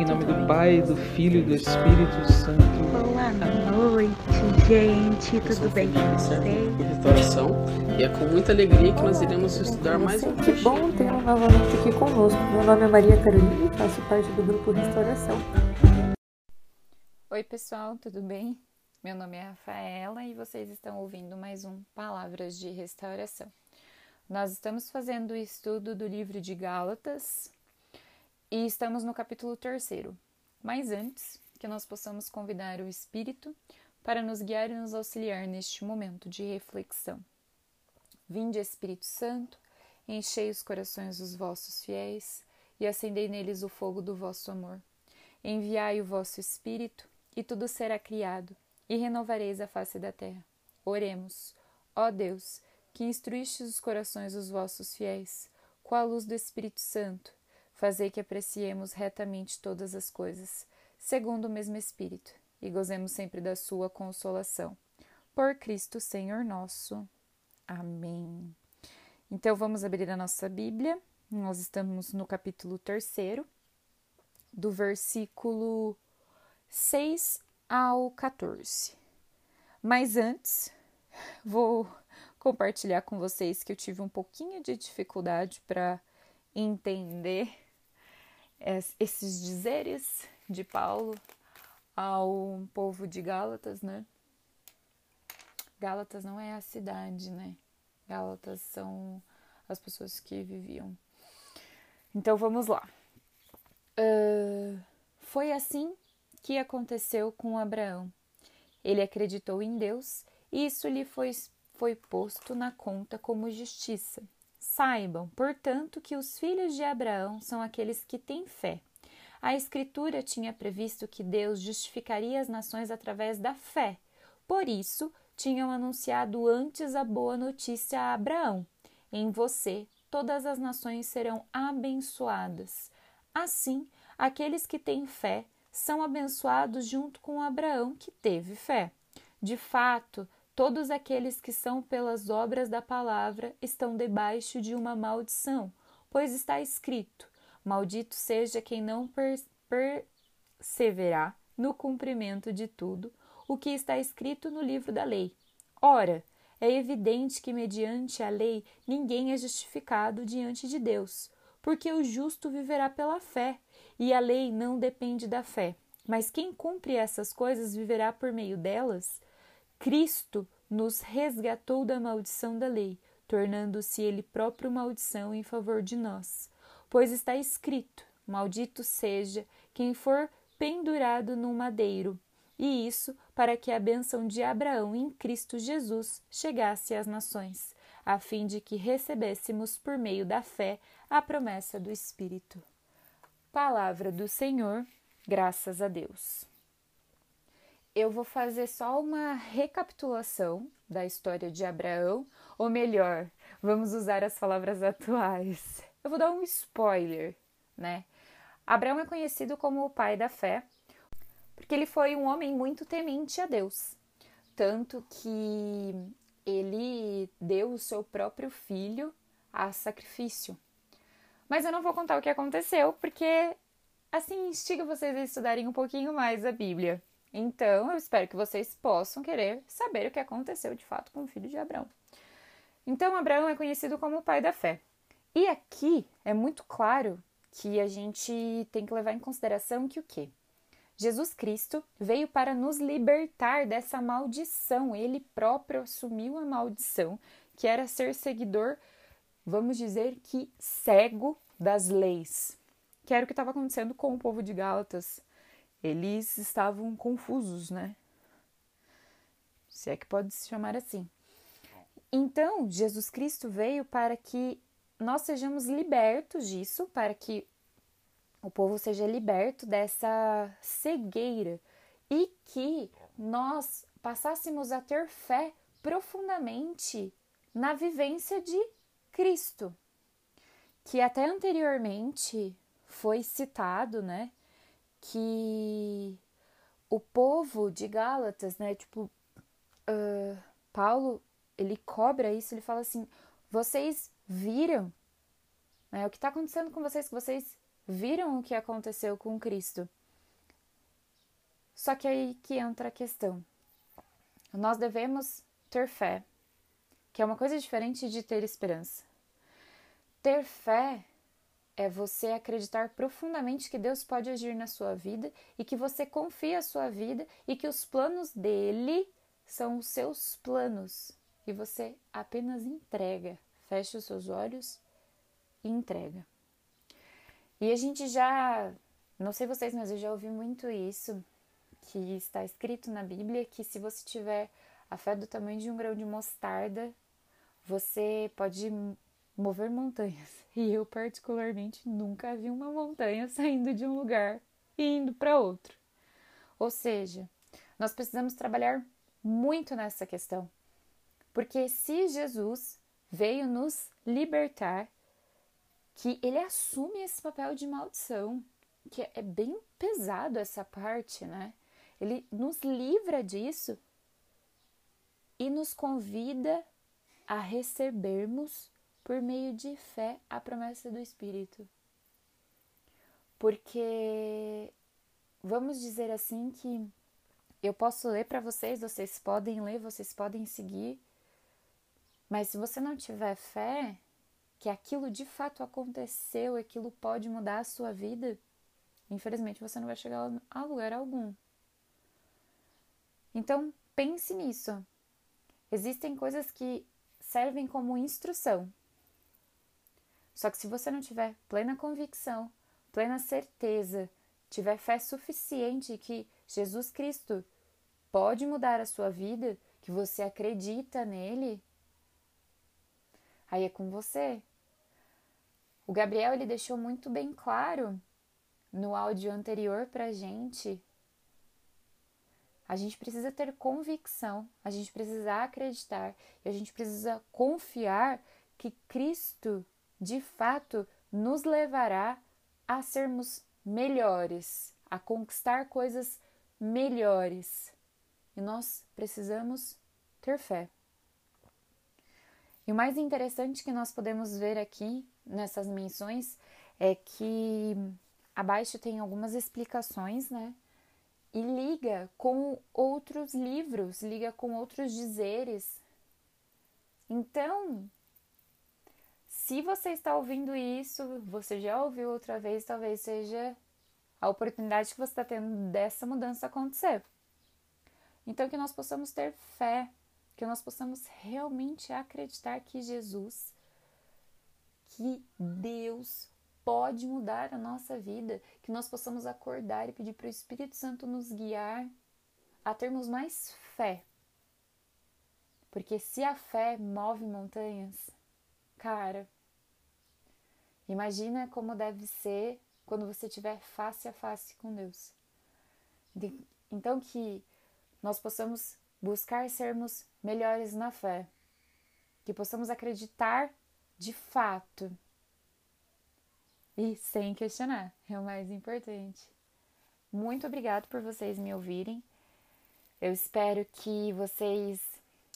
Em nome do Pai, do Filho e do Espírito Santo. Boa noite, gente. Tudo bem com vocês? restauração e é com muita alegria que nós iremos estudar mais um Que bom tê-lo novamente aqui conosco. Meu nome é Maria Carolina e faço parte do grupo Restauração. Oi, pessoal, tudo bem? Meu nome é Rafaela e vocês estão ouvindo mais um Palavras de Restauração. Nós estamos fazendo o estudo do livro de Gálatas e estamos no capítulo 3. Mas antes, que nós possamos convidar o Espírito para nos guiar e nos auxiliar neste momento de reflexão. Vinde, Espírito Santo, enchei os corações dos vossos fiéis e acendei neles o fogo do vosso amor. Enviai o vosso Espírito, e tudo será criado, e renovareis a face da terra. Oremos, ó Deus, que instruíste os corações dos vossos fiéis, com a luz do Espírito Santo, fazei que apreciemos retamente todas as coisas, segundo o mesmo Espírito, e gozemos sempre da sua consolação. Por Cristo Senhor nosso. Amém. Então vamos abrir a nossa Bíblia. Nós estamos no capítulo 3, do versículo 6 ao 14. Mas antes, vou compartilhar com vocês que eu tive um pouquinho de dificuldade para entender esses dizeres de Paulo ao povo de Gálatas, né? Gálatas não é a cidade, né? Gálatas são as pessoas que viviam. Então vamos lá. Ah, foi assim que aconteceu com Abraão. Ele acreditou em Deus e isso lhe foi, foi posto na conta como justiça. Saibam, portanto, que os filhos de Abraão são aqueles que têm fé. A Escritura tinha previsto que Deus justificaria as nações através da fé. Por isso, tinham anunciado antes a boa notícia a Abraão: Em você todas as nações serão abençoadas. Assim, aqueles que têm fé são abençoados junto com Abraão, que teve fé. De fato, todos aqueles que são pelas obras da palavra estão debaixo de uma maldição, pois está escrito: Maldito seja quem não per perseverar no cumprimento de tudo o que está escrito no livro da lei. Ora, é evidente que, mediante a lei, ninguém é justificado diante de Deus, porque o justo viverá pela fé, e a lei não depende da fé. Mas quem cumpre essas coisas viverá por meio delas. Cristo nos resgatou da maldição da lei, tornando-se ele próprio maldição em favor de nós. Pois está escrito: Maldito seja quem for pendurado num madeiro. E isso para que a bênção de Abraão em Cristo Jesus chegasse às nações, a fim de que recebêssemos por meio da fé a promessa do Espírito. Palavra do Senhor, graças a Deus. Eu vou fazer só uma recapitulação da história de Abraão, ou melhor, vamos usar as palavras atuais. Eu vou dar um spoiler, né? Abraão é conhecido como o pai da fé, porque ele foi um homem muito temente a Deus, tanto que ele deu o seu próprio filho a sacrifício. Mas eu não vou contar o que aconteceu, porque assim instiga vocês a estudarem um pouquinho mais a Bíblia. Então, eu espero que vocês possam querer saber o que aconteceu de fato com o filho de Abraão. Então, Abraão é conhecido como o pai da fé. E aqui é muito claro que a gente tem que levar em consideração que o quê? Jesus Cristo veio para nos libertar dessa maldição. Ele próprio assumiu a maldição, que era ser seguidor, vamos dizer que cego das leis. Que era o que estava acontecendo com o povo de Gálatas. Eles estavam confusos, né? Se é que pode se chamar assim. Então, Jesus Cristo veio para que nós sejamos libertos disso, para que o povo seja liberto dessa cegueira e que nós passássemos a ter fé profundamente na vivência de Cristo, que até anteriormente foi citado, né, que o povo de Gálatas, né, tipo, uh, Paulo, ele cobra isso, ele fala assim, vocês viram, né, o que está acontecendo com vocês, que vocês viram o que aconteceu com Cristo. Só que aí que entra a questão. Nós devemos ter fé, que é uma coisa diferente de ter esperança. Ter fé é você acreditar profundamente que Deus pode agir na sua vida e que você confia a sua vida e que os planos dele são os seus planos e você apenas entrega, fecha os seus olhos e entrega. E a gente já, não sei vocês, mas eu já ouvi muito isso, que está escrito na Bíblia que se você tiver a fé do tamanho de um grão de mostarda, você pode mover montanhas. E eu, particularmente, nunca vi uma montanha saindo de um lugar e indo para outro. Ou seja, nós precisamos trabalhar muito nessa questão. Porque se Jesus veio nos libertar, que ele assume esse papel de maldição, que é bem pesado essa parte, né? Ele nos livra disso e nos convida a recebermos por meio de fé a promessa do Espírito. Porque vamos dizer assim que eu posso ler para vocês, vocês podem ler, vocês podem seguir, mas se você não tiver fé que aquilo de fato aconteceu, aquilo pode mudar a sua vida, infelizmente você não vai chegar a lugar algum. Então, pense nisso. Existem coisas que servem como instrução. Só que se você não tiver plena convicção, plena certeza, tiver fé suficiente que Jesus Cristo pode mudar a sua vida, que você acredita nele, aí é com você. O Gabriel ele deixou muito bem claro no áudio anterior pra gente. A gente precisa ter convicção, a gente precisa acreditar e a gente precisa confiar que Cristo de fato nos levará a sermos melhores, a conquistar coisas melhores. E nós precisamos ter fé. E o mais interessante que nós podemos ver aqui nessas menções é que abaixo tem algumas explicações, né? E liga com outros livros, liga com outros dizeres. Então, se você está ouvindo isso, você já ouviu outra vez, talvez seja a oportunidade que você está tendo dessa mudança acontecer. Então, que nós possamos ter fé, que nós possamos realmente acreditar que Jesus, que Deus pode mudar a nossa vida, que nós possamos acordar e pedir para o Espírito Santo nos guiar a termos mais fé. Porque se a fé move montanhas, cara, imagina como deve ser quando você estiver face a face com Deus. Então que nós possamos buscar sermos melhores na fé, que possamos acreditar de fato e sem questionar, é o mais importante. Muito obrigado por vocês me ouvirem. Eu espero que vocês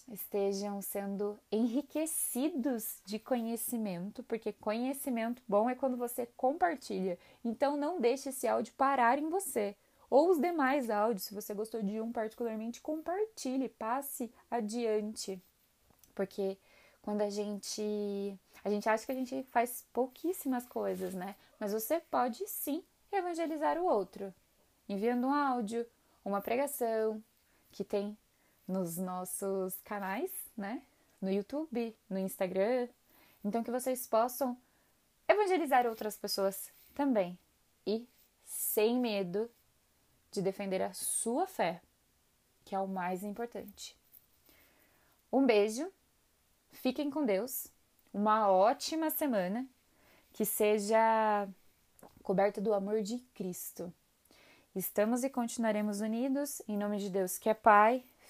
estejam sendo enriquecidos de conhecimento, porque conhecimento bom é quando você compartilha. Então não deixe esse áudio parar em você. Ou os demais áudios, se você gostou de um particularmente, compartilhe, passe adiante. Porque quando a gente a gente acha que a gente faz pouquíssimas coisas, né? Mas você pode sim evangelizar o outro, enviando um áudio, uma pregação que tem nos nossos canais, né? No YouTube, no Instagram. Então que vocês possam evangelizar outras pessoas também e sem medo de defender a sua fé, que é o mais importante. Um beijo, fiquem com Deus, uma ótima semana, que seja coberta do amor de Cristo. Estamos e continuaremos unidos em nome de Deus, que é Pai,